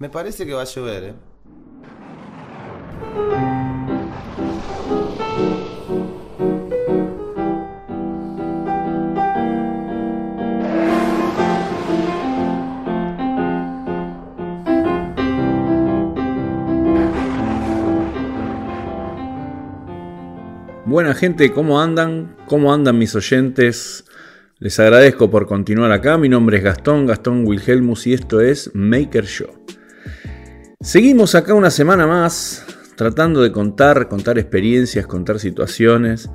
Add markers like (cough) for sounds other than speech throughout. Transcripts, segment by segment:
Me parece que va a llover, ¿eh? Buena gente, ¿cómo andan? ¿Cómo andan mis oyentes? Les agradezco por continuar acá. Mi nombre es Gastón, Gastón Wilhelmus y esto es Maker Show. Seguimos acá una semana más tratando de contar, contar experiencias, contar situaciones.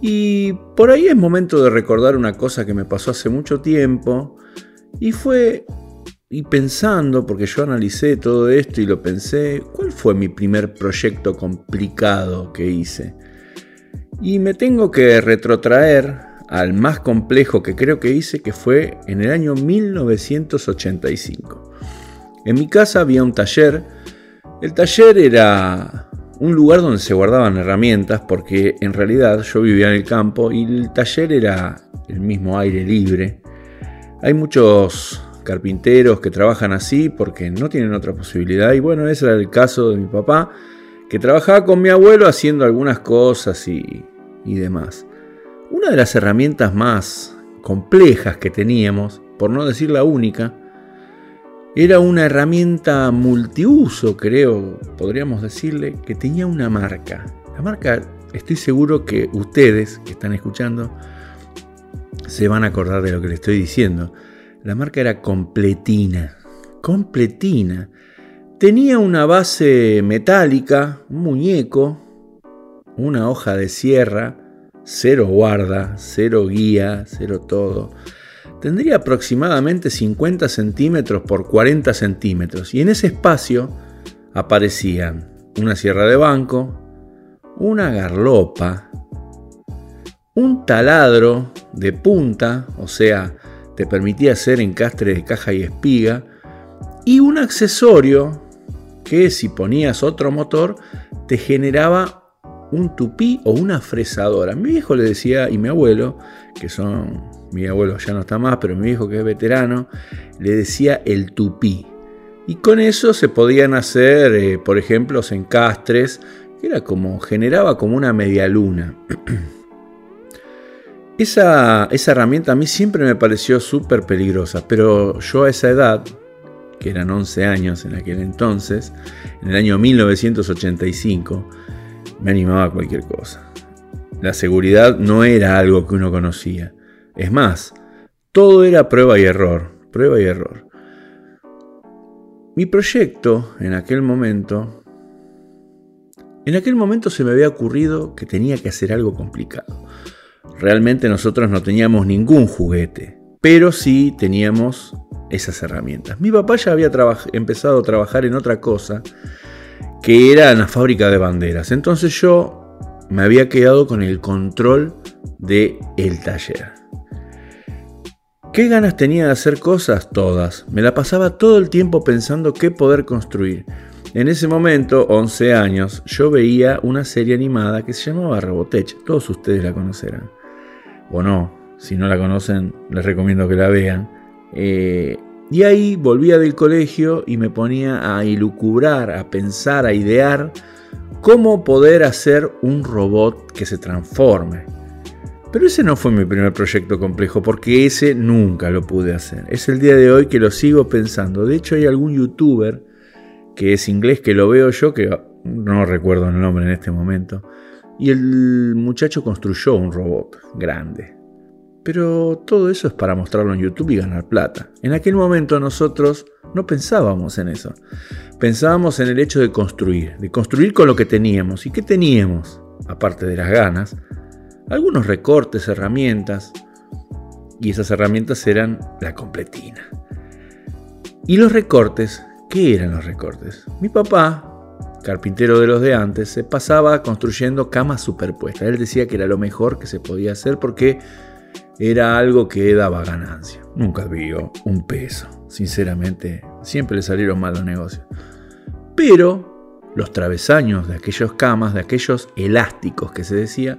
Y por ahí es momento de recordar una cosa que me pasó hace mucho tiempo. Y fue, y pensando, porque yo analicé todo esto y lo pensé, ¿cuál fue mi primer proyecto complicado que hice? Y me tengo que retrotraer al más complejo que creo que hice, que fue en el año 1985. En mi casa había un taller. El taller era un lugar donde se guardaban herramientas, porque en realidad yo vivía en el campo y el taller era el mismo aire libre. Hay muchos carpinteros que trabajan así porque no tienen otra posibilidad y bueno, ese era el caso de mi papá que trabajaba con mi abuelo haciendo algunas cosas y, demás. Una de las herramientas más complejas que teníamos, por no decir la única, era una herramienta multiuso, creo, podríamos decirle, que tenía una marca. La marca, estoy seguro que ustedes que están escuchando se van a acordar de lo que les estoy diciendo. La marca era completina. Completina. Tenía una base metálica, un muñeco, una hoja de sierra, cero guarda, cero guía, cero todo. Tendría aproximadamente 50 centímetros por 40 centímetros. Y en ese espacio aparecían una sierra de banco, una garlopa, un taladro de punta, o sea, te permitía hacer encastre de caja y espiga, y un accesorio que si ponías otro motor te generaba un tupí o una fresadora. Mi viejo le decía, y mi abuelo, que son, mi abuelo ya no está más, pero mi viejo que es veterano, le decía el tupí. Y con eso se podían hacer, eh, por ejemplo, encastres, que era como, generaba como una media luna. (clears throat) esa, esa herramienta a mí siempre me pareció súper peligrosa, pero yo a esa edad, que eran 11 años en aquel entonces, en el año 1985, me animaba a cualquier cosa. La seguridad no era algo que uno conocía. Es más, todo era prueba y error, prueba y error. Mi proyecto en aquel momento, en aquel momento se me había ocurrido que tenía que hacer algo complicado. Realmente nosotros no teníamos ningún juguete, pero sí teníamos esas herramientas. Mi papá ya había empezado a trabajar en otra cosa, que era la fábrica de banderas. Entonces yo me había quedado con el control del el taller. ¿Qué ganas tenía de hacer cosas? Todas. Me la pasaba todo el tiempo pensando qué poder construir. En ese momento, 11 años, yo veía una serie animada que se llamaba Robotech. Todos ustedes la conocerán. O no, si no la conocen, les recomiendo que la vean. Eh, y ahí volvía del colegio y me ponía a ilucubrar, a pensar, a idear cómo poder hacer un robot que se transforme. Pero ese no fue mi primer proyecto complejo, porque ese nunca lo pude hacer. Es el día de hoy que lo sigo pensando. De hecho, hay algún youtuber que es inglés que lo veo yo, que no recuerdo el nombre en este momento, y el muchacho construyó un robot grande. Pero todo eso es para mostrarlo en YouTube y ganar plata. En aquel momento nosotros no pensábamos en eso. Pensábamos en el hecho de construir, de construir con lo que teníamos. ¿Y qué teníamos? Aparte de las ganas, algunos recortes, herramientas. Y esas herramientas eran la completina. ¿Y los recortes? ¿Qué eran los recortes? Mi papá, carpintero de los de antes, se pasaba construyendo camas superpuestas. Él decía que era lo mejor que se podía hacer porque era algo que daba ganancia. Nunca vio un peso. Sinceramente, siempre le salieron mal los negocios. Pero los travesaños de aquellos camas, de aquellos elásticos que se decía,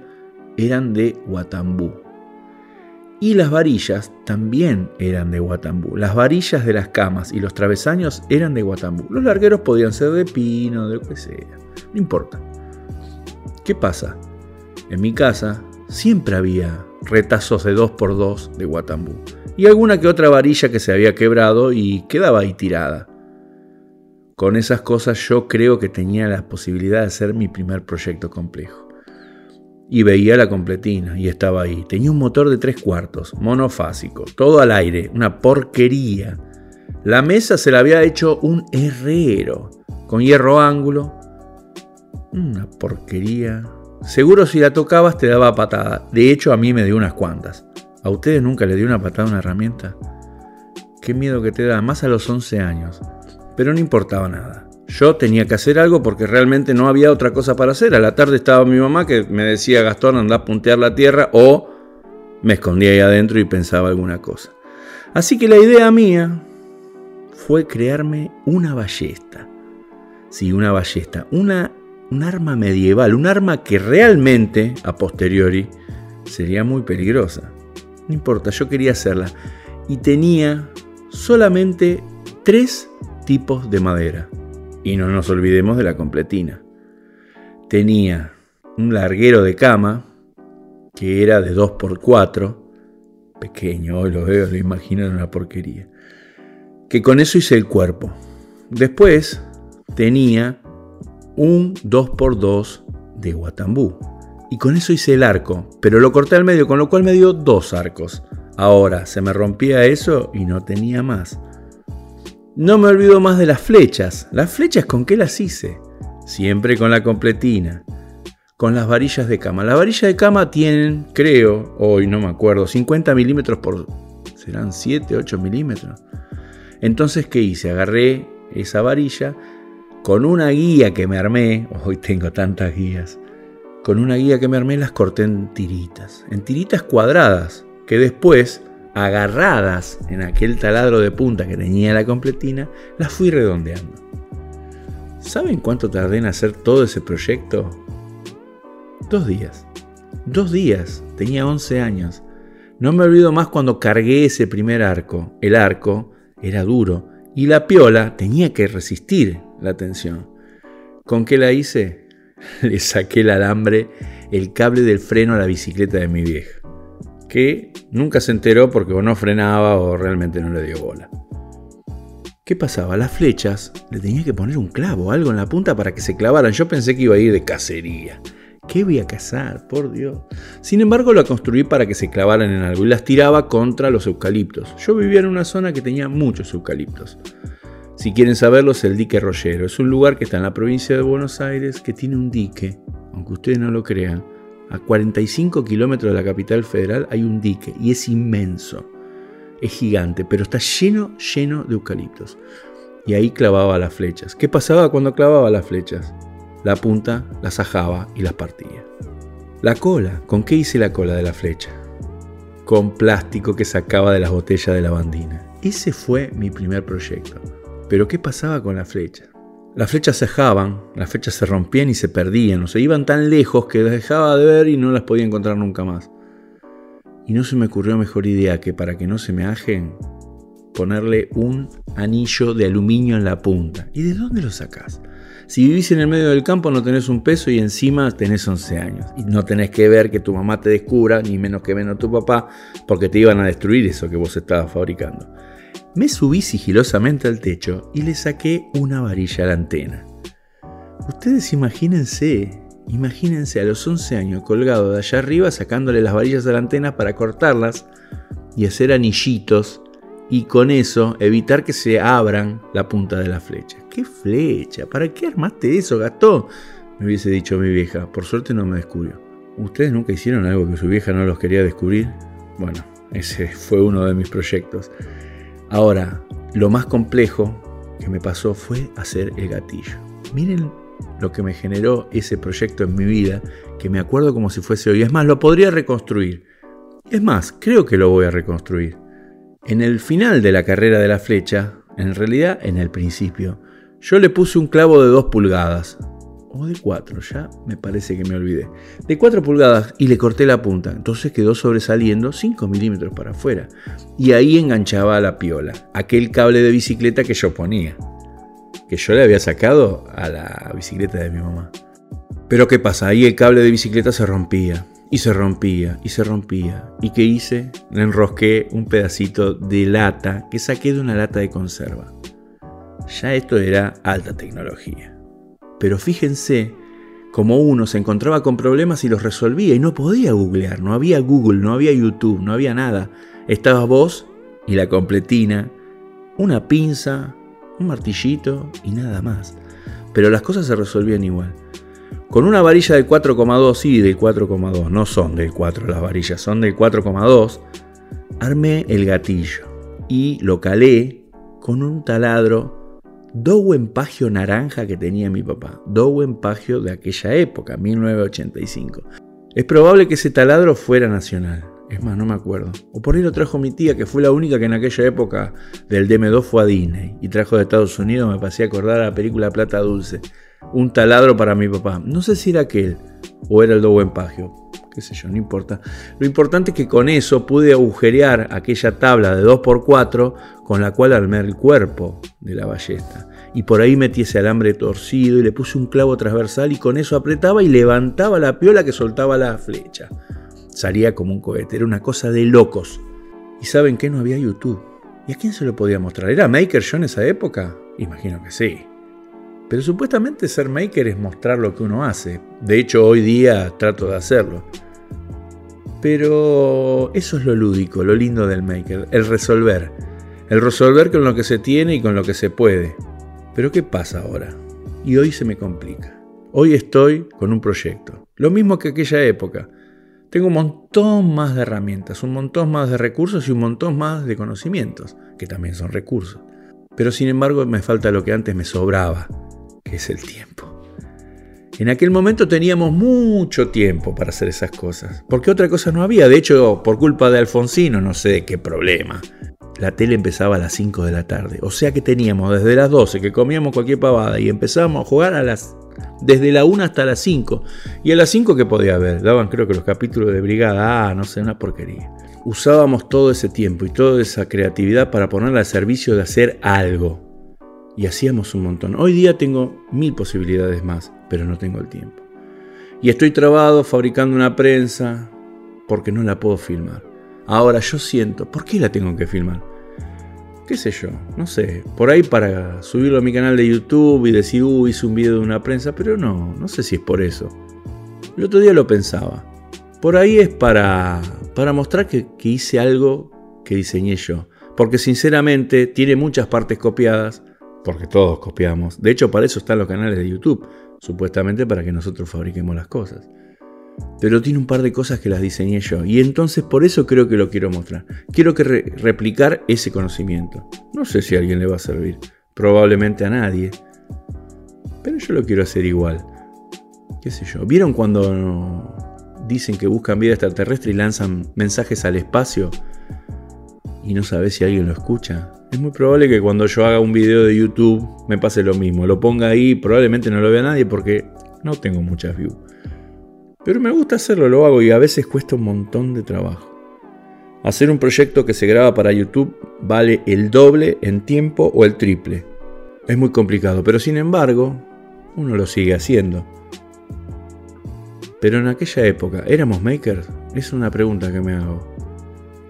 eran de Guatambú. Y las varillas también eran de Guatambú. Las varillas de las camas y los travesaños eran de Guatambú. Los largueros podían ser de pino, de lo que sea. No importa. ¿Qué pasa? En mi casa siempre había retazos de 2x2 de Guatambú. Y alguna que otra varilla que se había quebrado y quedaba ahí tirada. Con esas cosas yo creo que tenía la posibilidad de hacer mi primer proyecto complejo y veía la completina y estaba ahí. Tenía un motor de tres cuartos, monofásico, todo al aire, una porquería. La mesa se la había hecho un herrero, con hierro ángulo. Una porquería. Seguro si la tocabas te daba patada. De hecho a mí me dio unas cuantas. ¿A ustedes nunca le dio una patada a una herramienta? Qué miedo que te da, más a los 11 años. Pero no importaba nada. Yo tenía que hacer algo porque realmente no había otra cosa para hacer. A la tarde estaba mi mamá que me decía, Gastón, anda a puntear la tierra o me escondía ahí adentro y pensaba alguna cosa. Así que la idea mía fue crearme una ballesta. Sí, una ballesta, una, un arma medieval, un arma que realmente, a posteriori, sería muy peligrosa. No importa, yo quería hacerla. Y tenía solamente tres tipos de madera. Y no nos olvidemos de la completina. Tenía un larguero de cama que era de 2x4, pequeño, hoy lo veo, lo imagino una porquería. Que con eso hice el cuerpo. Después tenía un 2x2 de Guatambú. Y con eso hice el arco, pero lo corté al medio, con lo cual me dio dos arcos. Ahora se me rompía eso y no tenía más. No me olvido más de las flechas. ¿Las flechas con qué las hice? Siempre con la completina. Con las varillas de cama. Las varillas de cama tienen, creo, hoy no me acuerdo, 50 milímetros por... ¿Serán 7, 8 milímetros? Entonces, ¿qué hice? Agarré esa varilla con una guía que me armé. Hoy tengo tantas guías. Con una guía que me armé las corté en tiritas. En tiritas cuadradas. Que después agarradas en aquel taladro de punta que tenía la completina, las fui redondeando. ¿Saben cuánto tardé en hacer todo ese proyecto? Dos días. Dos días. Tenía 11 años. No me olvido más cuando cargué ese primer arco. El arco era duro y la piola tenía que resistir la tensión. ¿Con qué la hice? (laughs) Le saqué el alambre, el cable del freno a la bicicleta de mi vieja que nunca se enteró porque o no frenaba o realmente no le dio bola. ¿Qué pasaba? Las flechas le tenía que poner un clavo, algo en la punta para que se clavaran. Yo pensé que iba a ir de cacería. ¿Qué voy a cazar? Por Dios. Sin embargo, la construí para que se clavaran en algo y las tiraba contra los eucaliptos. Yo vivía en una zona que tenía muchos eucaliptos. Si quieren saberlo, es el dique Rollero. Es un lugar que está en la provincia de Buenos Aires que tiene un dique, aunque ustedes no lo crean, a 45 kilómetros de la capital federal hay un dique y es inmenso. Es gigante, pero está lleno, lleno de eucaliptos. Y ahí clavaba las flechas. ¿Qué pasaba cuando clavaba las flechas? La punta las ajaba y las partía. La cola, ¿con qué hice la cola de la flecha? Con plástico que sacaba de las botellas de lavandina. Ese fue mi primer proyecto. Pero ¿qué pasaba con la flecha? Las flechas se dejaban, las flechas se rompían y se perdían, o se iban tan lejos que las dejaba de ver y no las podía encontrar nunca más. Y no se me ocurrió mejor idea que para que no se me ajen, ponerle un anillo de aluminio en la punta. ¿Y de dónde lo sacás? Si vivís en el medio del campo no tenés un peso y encima tenés 11 años. Y no tenés que ver que tu mamá te descubra, ni menos que menos tu papá, porque te iban a destruir eso que vos estabas fabricando. Me subí sigilosamente al techo y le saqué una varilla a la antena. Ustedes imagínense, imagínense a los 11 años colgado de allá arriba sacándole las varillas a la antena para cortarlas y hacer anillitos y con eso evitar que se abran la punta de la flecha. ¿Qué flecha? ¿Para qué armaste eso, Gastón? Me hubiese dicho mi vieja. Por suerte no me descubrió. ¿Ustedes nunca hicieron algo que su vieja no los quería descubrir? Bueno, ese fue uno de mis proyectos. Ahora, lo más complejo que me pasó fue hacer el gatillo. Miren lo que me generó ese proyecto en mi vida, que me acuerdo como si fuese hoy. Es más, lo podría reconstruir. Es más, creo que lo voy a reconstruir. En el final de la carrera de la flecha, en realidad en el principio, yo le puse un clavo de 2 pulgadas. O de 4, ya me parece que me olvidé. De 4 pulgadas y le corté la punta, entonces quedó sobresaliendo 5 milímetros para afuera. Y ahí enganchaba la piola, aquel cable de bicicleta que yo ponía, que yo le había sacado a la bicicleta de mi mamá. Pero ¿qué pasa? Ahí el cable de bicicleta se rompía, y se rompía, y se rompía. ¿Y qué hice? Le enrosqué un pedacito de lata que saqué de una lata de conserva. Ya esto era alta tecnología. Pero fíjense cómo uno se encontraba con problemas y los resolvía y no podía googlear, no había Google, no había YouTube, no había nada. Estaba vos y la completina, una pinza, un martillito y nada más. Pero las cosas se resolvían igual. Con una varilla de 4,2, sí, del 4,2, no son del 4 las varillas, son del 4,2, armé el gatillo y lo calé con un taladro Dowen Pagio naranja que tenía mi papá. Dowen Pagio de aquella época, 1985. Es probable que ese taladro fuera nacional. Es más, no me acuerdo. O por ahí lo trajo mi tía, que fue la única que en aquella época del DM2 fue a Disney. Y trajo de Estados Unidos, me pasé a acordar a la película Plata Dulce. Un taladro para mi papá. No sé si era aquel o era el Dowen Pagio. Qué sé yo, no importa. Lo importante es que con eso pude agujerear aquella tabla de 2x4 con la cual armé el cuerpo de la ballesta. Y por ahí metí ese alambre torcido y le puse un clavo transversal y con eso apretaba y levantaba la piola que soltaba la flecha. Salía como un cohete, era una cosa de locos. ¿Y saben qué? No había YouTube. ¿Y a quién se lo podía mostrar? ¿Era Maker yo en esa época? Imagino que sí. Pero supuestamente ser maker es mostrar lo que uno hace. De hecho, hoy día trato de hacerlo. Pero eso es lo lúdico, lo lindo del maker, el resolver. El resolver con lo que se tiene y con lo que se puede. Pero ¿qué pasa ahora? Y hoy se me complica. Hoy estoy con un proyecto. Lo mismo que aquella época. Tengo un montón más de herramientas, un montón más de recursos y un montón más de conocimientos, que también son recursos. Pero sin embargo me falta lo que antes me sobraba, que es el tiempo. En aquel momento teníamos mucho tiempo para hacer esas cosas, porque otra cosa no había. De hecho, por culpa de Alfonsino, no sé qué problema, la tele empezaba a las 5 de la tarde. O sea que teníamos desde las 12 que comíamos cualquier pavada y empezábamos a jugar a las desde la 1 hasta las 5. Y a las 5 que podía haber, daban creo que los capítulos de Brigada, ah, no sé, una porquería. Usábamos todo ese tiempo y toda esa creatividad para ponerla al servicio de hacer algo. Y hacíamos un montón. Hoy día tengo mil posibilidades más, pero no tengo el tiempo. Y estoy trabado fabricando una prensa porque no la puedo filmar. Ahora yo siento, ¿por qué la tengo que filmar? ¿Qué sé yo? No sé. Por ahí para subirlo a mi canal de YouTube y decir, uh, hice un video de una prensa, pero no, no sé si es por eso. El otro día lo pensaba. Por ahí es para, para mostrar que, que hice algo que diseñé yo. Porque sinceramente tiene muchas partes copiadas, porque todos copiamos. De hecho, para eso están los canales de YouTube, supuestamente para que nosotros fabriquemos las cosas pero tiene un par de cosas que las diseñé yo y entonces por eso creo que lo quiero mostrar. Quiero que replicar ese conocimiento. No sé si a alguien le va a servir, probablemente a nadie, pero yo lo quiero hacer igual. ¿Qué sé yo? ¿Vieron cuando dicen que buscan vida extraterrestre y lanzan mensajes al espacio y no sabes si alguien lo escucha? Es muy probable que cuando yo haga un video de YouTube me pase lo mismo. Lo ponga ahí, probablemente no lo vea nadie porque no tengo muchas views. Pero me gusta hacerlo, lo hago y a veces cuesta un montón de trabajo. Hacer un proyecto que se graba para YouTube vale el doble en tiempo o el triple. Es muy complicado, pero sin embargo, uno lo sigue haciendo. Pero en aquella época, ¿éramos makers? Es una pregunta que me hago.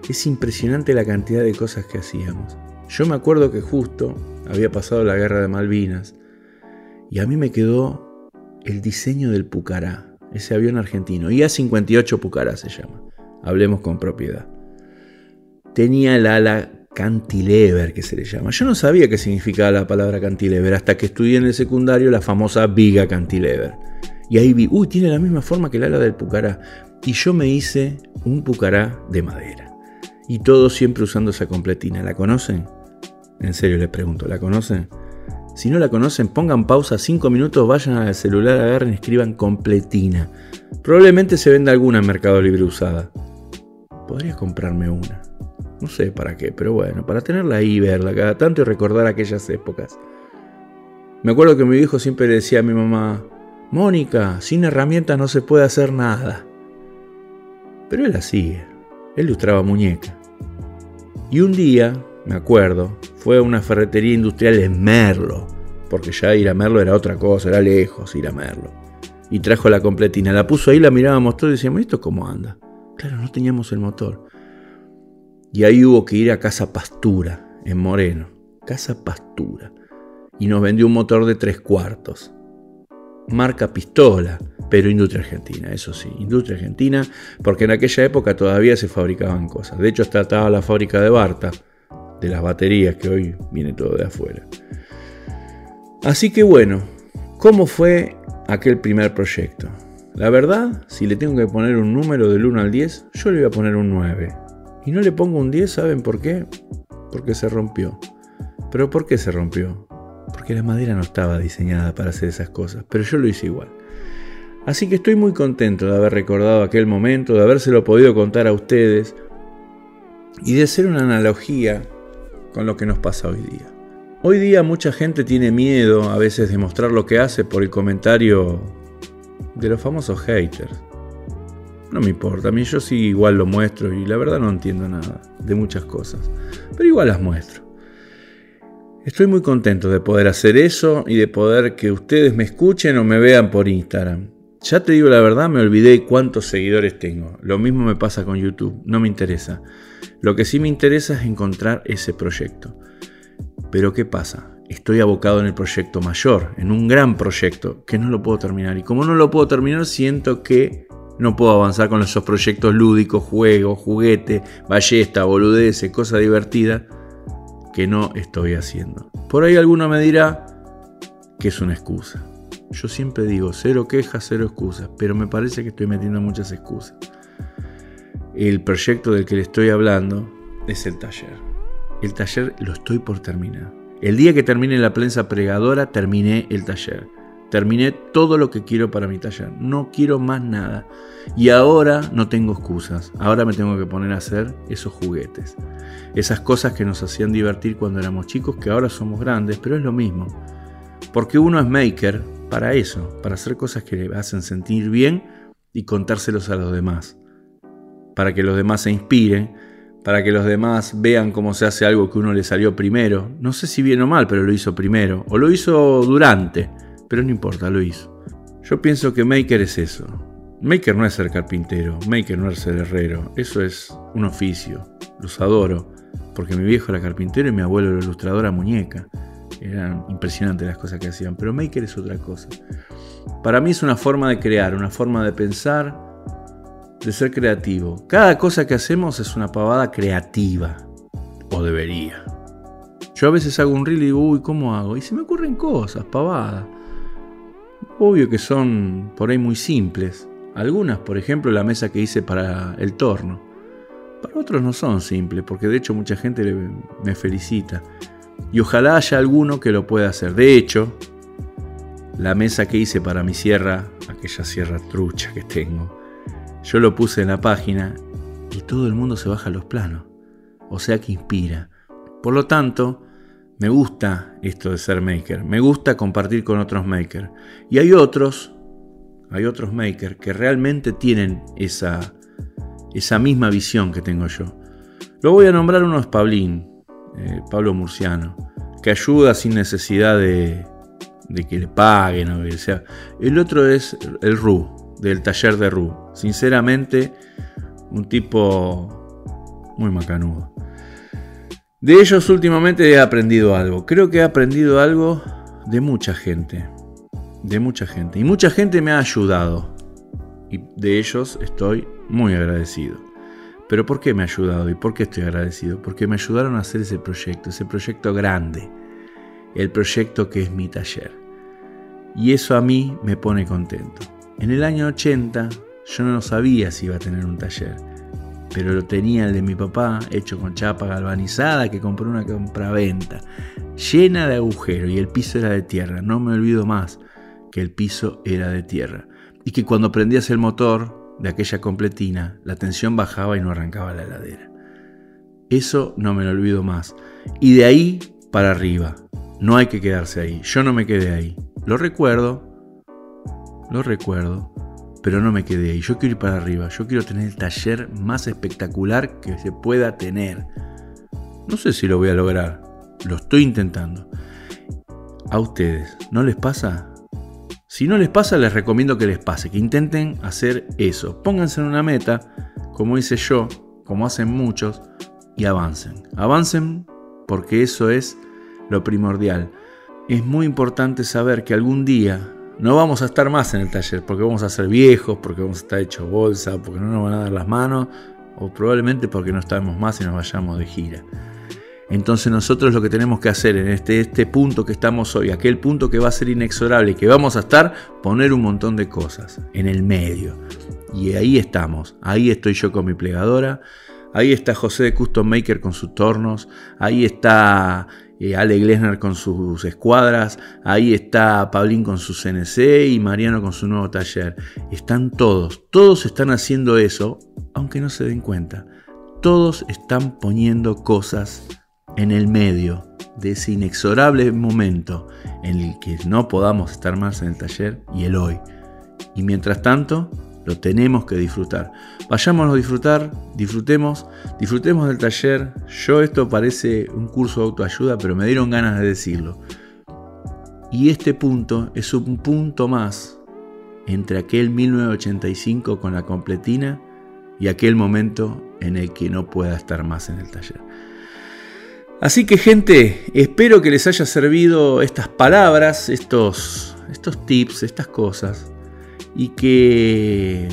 Es impresionante la cantidad de cosas que hacíamos. Yo me acuerdo que justo había pasado la guerra de Malvinas y a mí me quedó el diseño del Pucará ese avión argentino. IA-58 Pucará se llama. Hablemos con propiedad. Tenía el ala cantilever, que se le llama. Yo no sabía qué significaba la palabra cantilever hasta que estudié en el secundario la famosa viga cantilever. Y ahí vi, uy, tiene la misma forma que el ala del Pucará. Y yo me hice un Pucará de madera. Y todo siempre usando esa completina. ¿La conocen? En serio les pregunto, ¿la conocen? Si no la conocen, pongan pausa 5 minutos, vayan al celular, agarren escriban completina. Probablemente se venda alguna en Mercado Libre usada. Podría comprarme una. No sé para qué, pero bueno, para tenerla ahí verla cada tanto y recordar aquellas épocas. Me acuerdo que mi hijo siempre le decía a mi mamá, Mónica, sin herramientas no se puede hacer nada. Pero él hacía, él ilustraba muñecas. Y un día, me acuerdo, fue a una ferretería industrial en Merlo, porque ya ir a Merlo era otra cosa, era lejos ir a Merlo. Y trajo la completina, la puso ahí, la mirábamos todos y decíamos, ¿esto cómo anda? Claro, no teníamos el motor. Y ahí hubo que ir a Casa Pastura, en Moreno. Casa Pastura. Y nos vendió un motor de tres cuartos. Marca pistola, pero industria argentina, eso sí, industria argentina, porque en aquella época todavía se fabricaban cosas. De hecho, estaba la fábrica de Barta, de las baterías, que hoy viene todo de afuera. Así que bueno, ¿cómo fue aquel primer proyecto? La verdad, si le tengo que poner un número del 1 al 10, yo le voy a poner un 9. Y no le pongo un 10, ¿saben por qué? Porque se rompió. ¿Pero por qué se rompió? Porque la madera no estaba diseñada para hacer esas cosas, pero yo lo hice igual. Así que estoy muy contento de haber recordado aquel momento, de habérselo podido contar a ustedes y de hacer una analogía con lo que nos pasa hoy día. Hoy día mucha gente tiene miedo a veces de mostrar lo que hace por el comentario de los famosos haters. No me importa, a mí yo sí igual lo muestro y la verdad no entiendo nada de muchas cosas, pero igual las muestro. Estoy muy contento de poder hacer eso y de poder que ustedes me escuchen o me vean por Instagram. Ya te digo la verdad, me olvidé cuántos seguidores tengo. Lo mismo me pasa con YouTube, no me interesa. Lo que sí me interesa es encontrar ese proyecto. Pero ¿qué pasa? estoy abocado en el proyecto mayor, en un gran proyecto que no lo puedo terminar. Y como no lo puedo terminar, siento que no puedo avanzar con esos proyectos lúdicos, juegos, juguete, ballesta, boludece, cosa divertida que no estoy haciendo. Por ahí alguno me dirá que es una excusa. Yo siempre digo, cero quejas, cero excusas, pero me parece que estoy metiendo muchas excusas. El proyecto del que le estoy hablando es el taller. El taller lo estoy por terminar. El día que termine la prensa pregadora, terminé el taller. Terminé todo lo que quiero para mi taller. No quiero más nada. Y ahora no tengo excusas. Ahora me tengo que poner a hacer esos juguetes. Esas cosas que nos hacían divertir cuando éramos chicos, que ahora somos grandes, pero es lo mismo. Porque uno es maker para eso, para hacer cosas que le hacen sentir bien y contárselos a los demás. Para que los demás se inspiren para que los demás vean cómo se hace algo que uno le salió primero. No sé si bien o mal, pero lo hizo primero. O lo hizo durante, pero no importa, lo hizo. Yo pienso que Maker es eso. Maker no es ser carpintero, Maker no es ser herrero, eso es un oficio. Los adoro, porque mi viejo era carpintero y mi abuelo era ilustrador a muñeca. Eran impresionantes las cosas que hacían, pero Maker es otra cosa. Para mí es una forma de crear, una forma de pensar, de ser creativo. Cada cosa que hacemos es una pavada creativa. O debería. Yo a veces hago un reel y digo, uy, ¿cómo hago? Y se me ocurren cosas, pavadas. Obvio que son por ahí muy simples. Algunas, por ejemplo, la mesa que hice para el torno. Para otros no son simples, porque de hecho mucha gente me felicita. Y ojalá haya alguno que lo pueda hacer. De hecho, la mesa que hice para mi sierra, aquella sierra trucha que tengo, yo lo puse en la página y todo el mundo se baja los planos. O sea que inspira. Por lo tanto, me gusta esto de ser maker. Me gusta compartir con otros makers. Y hay otros, hay otros makers que realmente tienen esa, esa misma visión que tengo yo. Lo voy a nombrar uno es Pablín, eh, Pablo Murciano, que ayuda sin necesidad de, de que le paguen o que sea. El otro es el Ru, del taller de Ru. Sinceramente, un tipo muy macanudo. De ellos últimamente he aprendido algo. Creo que he aprendido algo de mucha gente. De mucha gente. Y mucha gente me ha ayudado. Y de ellos estoy muy agradecido. Pero ¿por qué me ha ayudado y por qué estoy agradecido? Porque me ayudaron a hacer ese proyecto, ese proyecto grande, el proyecto que es mi taller. Y eso a mí me pone contento. En el año 80 yo no sabía si iba a tener un taller, pero lo tenía el de mi papá, hecho con chapa galvanizada que compró una compraventa, llena de agujeros y el piso era de tierra. No me olvido más que el piso era de tierra y que cuando prendías el motor de aquella completina, la tensión bajaba y no arrancaba la heladera. Eso no me lo olvido más. Y de ahí para arriba. No hay que quedarse ahí. Yo no me quedé ahí. Lo recuerdo lo recuerdo, pero no me quedé ahí. Yo quiero ir para arriba, yo quiero tener el taller más espectacular que se pueda tener. No sé si lo voy a lograr, lo estoy intentando. A ustedes, ¿no les pasa? Si no les pasa, les recomiendo que les pase, que intenten hacer eso. Pónganse en una meta, como hice yo, como hacen muchos, y avancen. Avancen porque eso es lo primordial. Es muy importante saber que algún día no vamos a estar más en el taller porque vamos a ser viejos, porque vamos a estar hechos bolsa, porque no nos van a dar las manos o probablemente porque no estamos más y nos vayamos de gira. Entonces nosotros lo que tenemos que hacer en este, este punto que estamos hoy, aquel punto que va a ser inexorable, que vamos a estar, poner un montón de cosas en el medio. Y ahí estamos, ahí estoy yo con mi plegadora, ahí está José de Custom Maker con sus tornos, ahí está eh, Ale Glesner con sus escuadras, ahí está Pablín con su CNC y Mariano con su nuevo taller. Están todos, todos están haciendo eso, aunque no se den cuenta. Todos están poniendo cosas en el medio de ese inexorable momento en el que no podamos estar más en el taller y el hoy. Y mientras tanto, lo tenemos que disfrutar. Vayámonos a disfrutar, disfrutemos, disfrutemos del taller. Yo esto parece un curso de autoayuda, pero me dieron ganas de decirlo. Y este punto es un punto más entre aquel 1985 con la completina y aquel momento en el que no pueda estar más en el taller. Así que gente, espero que les haya servido estas palabras, estos, estos tips, estas cosas, y que,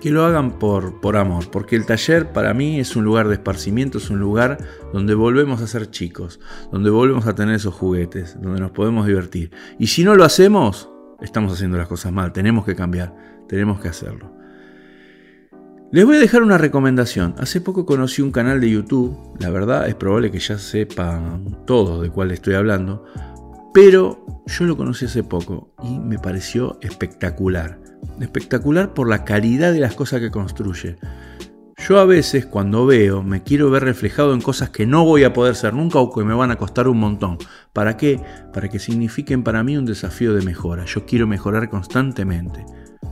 que lo hagan por, por amor, porque el taller para mí es un lugar de esparcimiento, es un lugar donde volvemos a ser chicos, donde volvemos a tener esos juguetes, donde nos podemos divertir. Y si no lo hacemos, estamos haciendo las cosas mal, tenemos que cambiar, tenemos que hacerlo. Les voy a dejar una recomendación. Hace poco conocí un canal de YouTube, la verdad es probable que ya sepan todos de cuál estoy hablando, pero yo lo conocí hace poco y me pareció espectacular. Espectacular por la calidad de las cosas que construye. Yo a veces cuando veo me quiero ver reflejado en cosas que no voy a poder ser nunca o que me van a costar un montón. ¿Para qué? Para que signifiquen para mí un desafío de mejora. Yo quiero mejorar constantemente.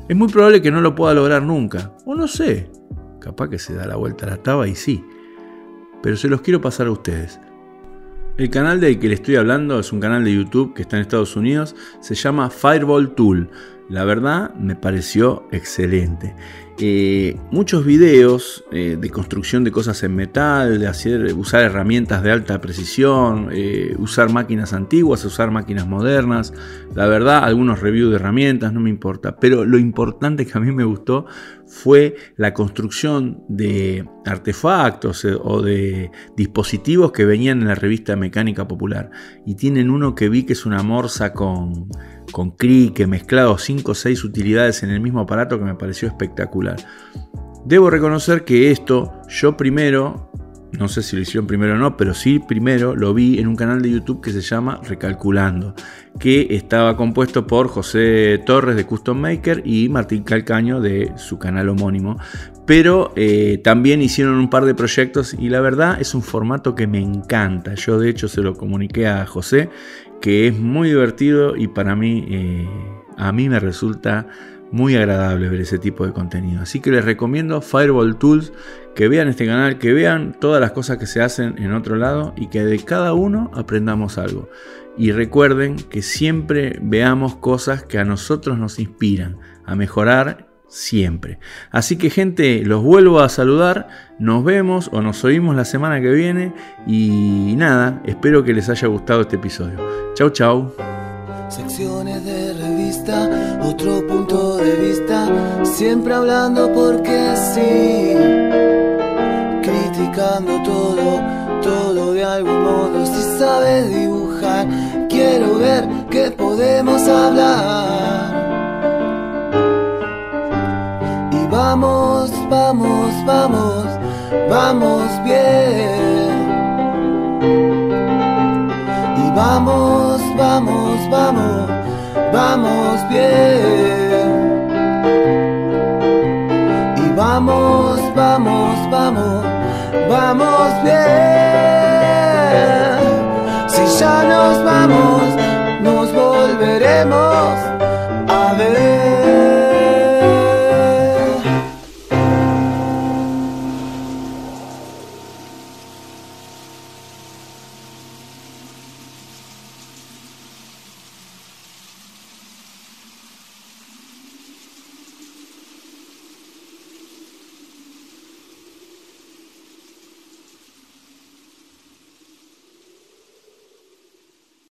Es muy probable que no lo pueda lograr nunca, o no sé, capaz que se da la vuelta a la taba y sí, pero se los quiero pasar a ustedes. El canal del que le estoy hablando es un canal de YouTube que está en Estados Unidos, se llama Fireball Tool. La verdad me pareció excelente. Eh, muchos videos eh, de construcción de cosas en metal, de hacer, usar herramientas de alta precisión, eh, usar máquinas antiguas, usar máquinas modernas. La verdad, algunos reviews de herramientas, no me importa. Pero lo importante que a mí me gustó fue la construcción de artefactos o de dispositivos que venían en la revista Mecánica Popular. Y tienen uno que vi que es una morsa con con crick, mezclado 5 o 6 utilidades en el mismo aparato que me pareció espectacular. Debo reconocer que esto yo primero, no sé si lo hicieron primero o no, pero sí primero lo vi en un canal de YouTube que se llama Recalculando, que estaba compuesto por José Torres de Custom Maker y Martín Calcaño de su canal homónimo. Pero eh, también hicieron un par de proyectos y la verdad es un formato que me encanta. Yo de hecho se lo comuniqué a José que es muy divertido y para mí, eh, a mí me resulta muy agradable ver ese tipo de contenido. Así que les recomiendo Fireball Tools, que vean este canal, que vean todas las cosas que se hacen en otro lado y que de cada uno aprendamos algo. Y recuerden que siempre veamos cosas que a nosotros nos inspiran a mejorar siempre. Así que gente, los vuelvo a saludar, nos vemos o nos oímos la semana que viene y nada, espero que les haya gustado este episodio. Chau chau. Secciones de revista, otro punto de vista, siempre hablando porque sí, criticando todo, todo de algún modo, si sabes dibujar, quiero ver que podemos hablar. Vamos, vamos, vamos, vamos bien. Y vamos, vamos, vamos, vamos bien. Y vamos, vamos, vamos, vamos bien. Si ya nos vamos, nos volveremos